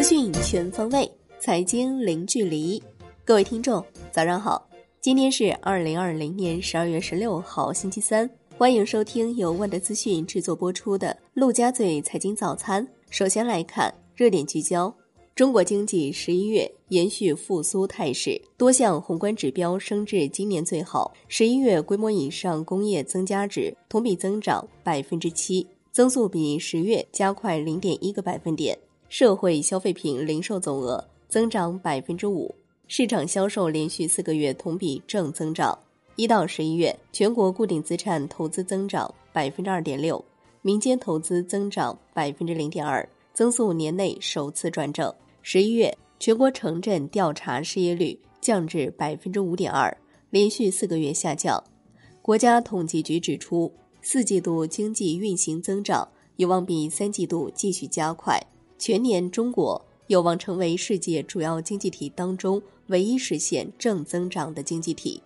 资讯全方位，财经零距离。各位听众，早上好！今天是二零二零年十二月十六号，星期三。欢迎收听由万德资讯制作播出的《陆家嘴财经早餐》。首先来看热点聚焦：中国经济十一月延续复苏态势，多项宏观指标升至今年最好。十一月规模以上工业增加值同比增长百分之七。增速比十月加快零点一个百分点，社会消费品零售总额增长百分之五，市场销售连续四个月同比正增长。一到十一月，全国固定资产投资增长百分之二点六，民间投资增长百分之零点二，增速年内首次转正。十一月，全国城镇调查失业率降至百分之五点二，连续四个月下降。国家统计局指出。四季度经济运行增长有望比三季度继续加快，全年中国有望成为世界主要经济体当中唯一实现正增长的经济体。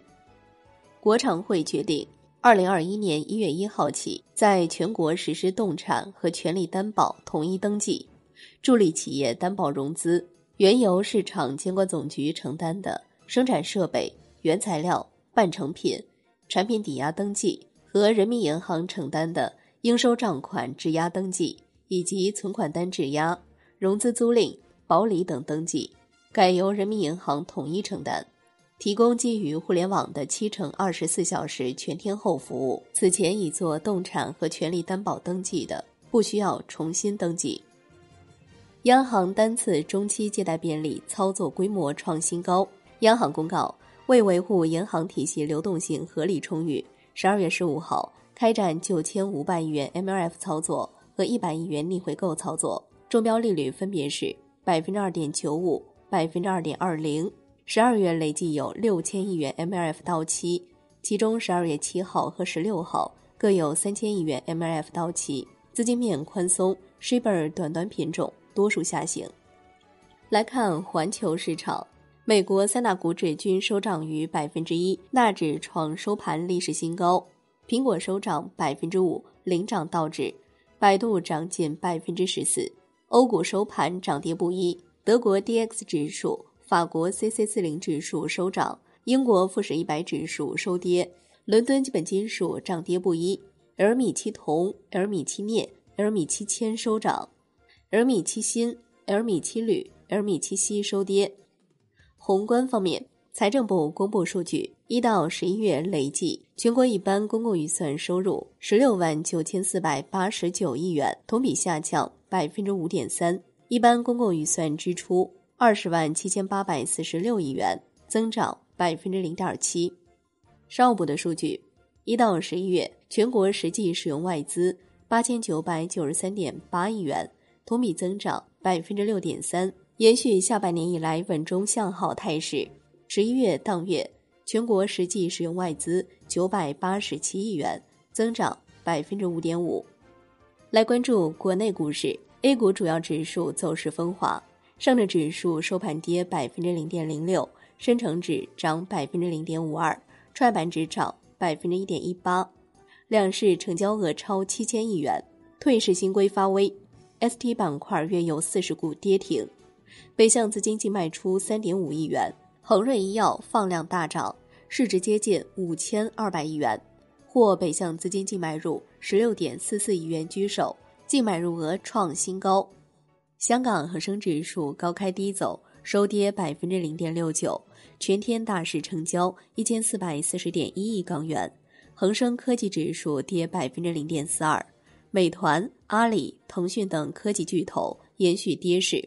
国常会决定，二零二一年一月一号起，在全国实施动产和权利担保统一登记，助力企业担保融资，原由市场监管总局承担的生产设备、原材料、半成品、产品抵押登记。和人民银行承担的应收账款质押登记以及存款单质押、融资租赁、保理等登记，改由人民银行统一承担，提供基于互联网的七乘二十四小时全天候服务。此前已做动产和权利担保登记的，不需要重新登记。央行单次中期借贷便利操作规模创新高。央行公告，为维护银行体系流动性合理充裕。十二月十五号开展九千五百亿元 MLF 操作和一百亿元逆回购操作，中标利率分别是百分之二点九五、百分之二点二零。十二月累计有六千亿元 MLF 到期，其中十二月七号和十六号各有三千亿元 MLF 到期，资金面宽松，Shibor 短端品种多数下行。来看环球市场。美国三大股指均收涨逾百分之一，纳指创收盘历史新高。苹果收涨百分之五，领涨道指。百度涨近百分之十四。欧股收盘涨跌不一，德国 D X 指数、法国 C C 四零指数收涨，英国富时一百指数收跌。伦敦基本金属涨跌不一，而米七铜、而米七镍、而米七铅收涨，而米七锌、而米七铝、而米七锡收跌。宏观方面，财政部公布数据，一到十一月累计全国一般公共预算收入十六万九千四百八十九亿元，同比下降百分之五点三；一般公共预算支出二十万七千八百四十六亿元，增长百分之零点七。商务部的数据，一到十一月全国实际使用外资八千九百九十三点八亿元，同比增长百分之六点三。延续下半年以来稳中向好态势，十一月当月全国实际使用外资九百八十七亿元，增长百分之五点五。来关注国内股市，A 股主要指数走势分化，上证指数收盘跌百分之零点零六，深成指涨百分之零点五二，创业板指涨百分之一点一八，两市成交额超七千亿元。退市新规发威，ST 板块约有四十股跌停。北向资金净卖出三点五亿元，恒瑞医药放量大涨，市值接近五千二百亿元，或北向资金净买入十六点四四亿元居首，净买入额创新高。香港恒生指数高开低走，收跌百分之零点六九，全天大市成交一千四百四十点一亿港元。恒生科技指数跌百分之零点四二，美团、阿里、腾讯等科技巨头延续跌势。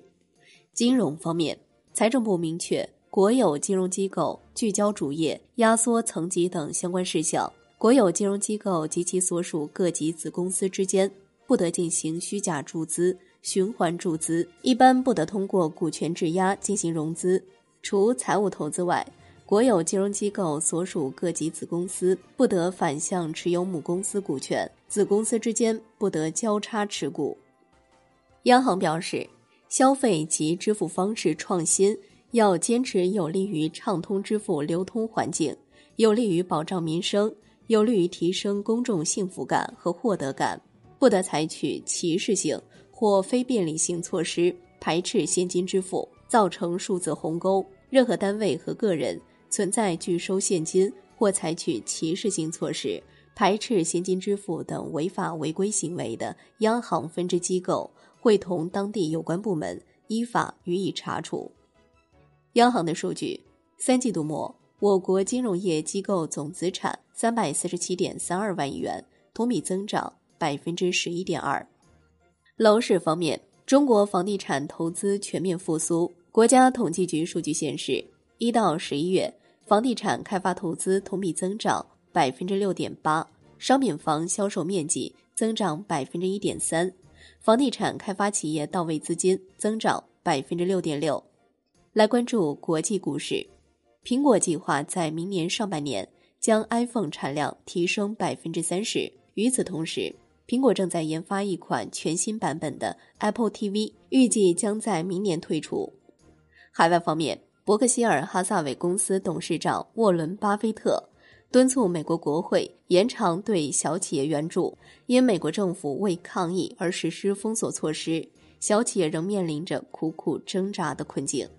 金融方面，财政部明确，国有金融机构聚焦主业、压缩层级等相关事项。国有金融机构及其所属各级子公司之间，不得进行虚假注资、循环注资，一般不得通过股权质押进行融资。除财务投资外，国有金融机构所属各级子公司不得反向持有母公司股权，子公司之间不得交叉持股。央行表示。消费及支付方式创新要坚持有利于畅通支付流通环境，有利于保障民生，有利于提升公众幸福感和获得感，不得采取歧视性或非便利性措施，排斥现金支付，造成数字鸿沟。任何单位和个人存在拒收现金或采取歧视性措施、排斥现金支付等违法违规行为的，央行分支机构会同当地有关部门依法予以查处。央行的数据：三季度末，我国金融业机构总资产三百四十七点三二万亿元，同比增长百分之十一点二。楼市方面，中国房地产投资全面复苏。国家统计局数据显示，一到十一月，房地产开发投资同比增长百分之六点八，商品房销售面积增长百分之一点三，房地产开发企业到位资金增长百分之六点六。来关注国际股市，苹果计划在明年上半年将 iPhone 产量提升百分之三十。与此同时，苹果正在研发一款全新版本的 Apple TV，预计将在明年推出。海外方面，伯克希尔哈萨韦公司董事长沃伦·巴菲特敦促美国国会延长对小企业援助，因美国政府为抗议而实施封锁措施，小企业仍面临着苦苦挣扎的困境。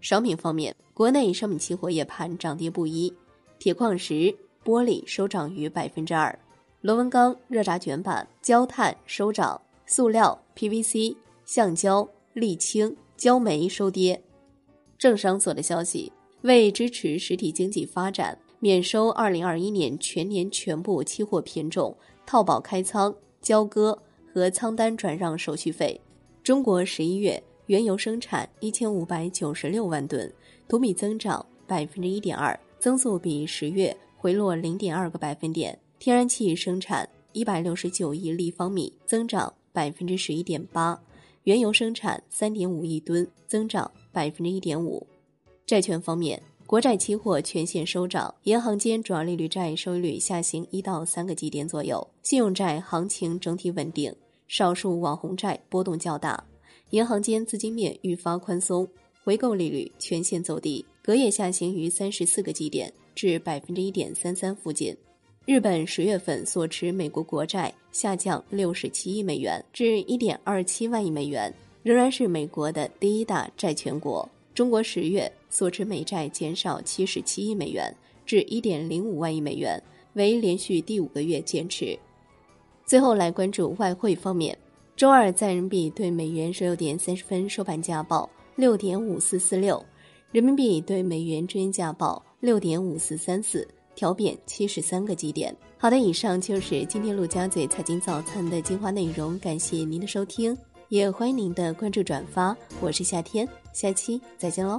商品方面，国内商品期货夜盘涨跌不一，铁矿石、玻璃收涨逾百分之二，螺纹钢、热轧卷板、焦炭收涨，塑料、PVC、橡胶、沥青、焦煤收跌。政商所的消息，为支持实体经济发展，免收二零二一年全年全部期货品种套保开仓、交割和仓单转让手续费。中国十一月原油生产一千五百九十六万吨，同比增长百分之一点二，增速比十月回落零点二个百分点。天然气生产一百六十九亿立方米，增长百分之十一点八。原油生产三点五亿吨，增长百分之一点五。债券方面，国债期货全线收涨，银行间主要利率债收益率下行一到三个基点左右。信用债行情整体稳定，少数网红债波动较大。银行间资金面愈发宽松，回购利率全线走低，隔夜下行于三十四个基点至百分之一点三三附近。日本十月份所持美国国债下降六十七亿美元至一点二七万亿美元，仍然是美国的第一大债权国。中国十月所持美债减少七十七亿美元至一点零五万亿美元，为连续第五个月减持。最后来关注外汇方面，周二在人民币对美元十六点三十分收盘价报六点五四四六，人民币对美元之间价报六点五四三四。调贬七十三个基点。好的，以上就是今天陆家嘴财经早餐的精华内容，感谢您的收听，也欢迎您的关注转发。我是夏天，下期再见喽。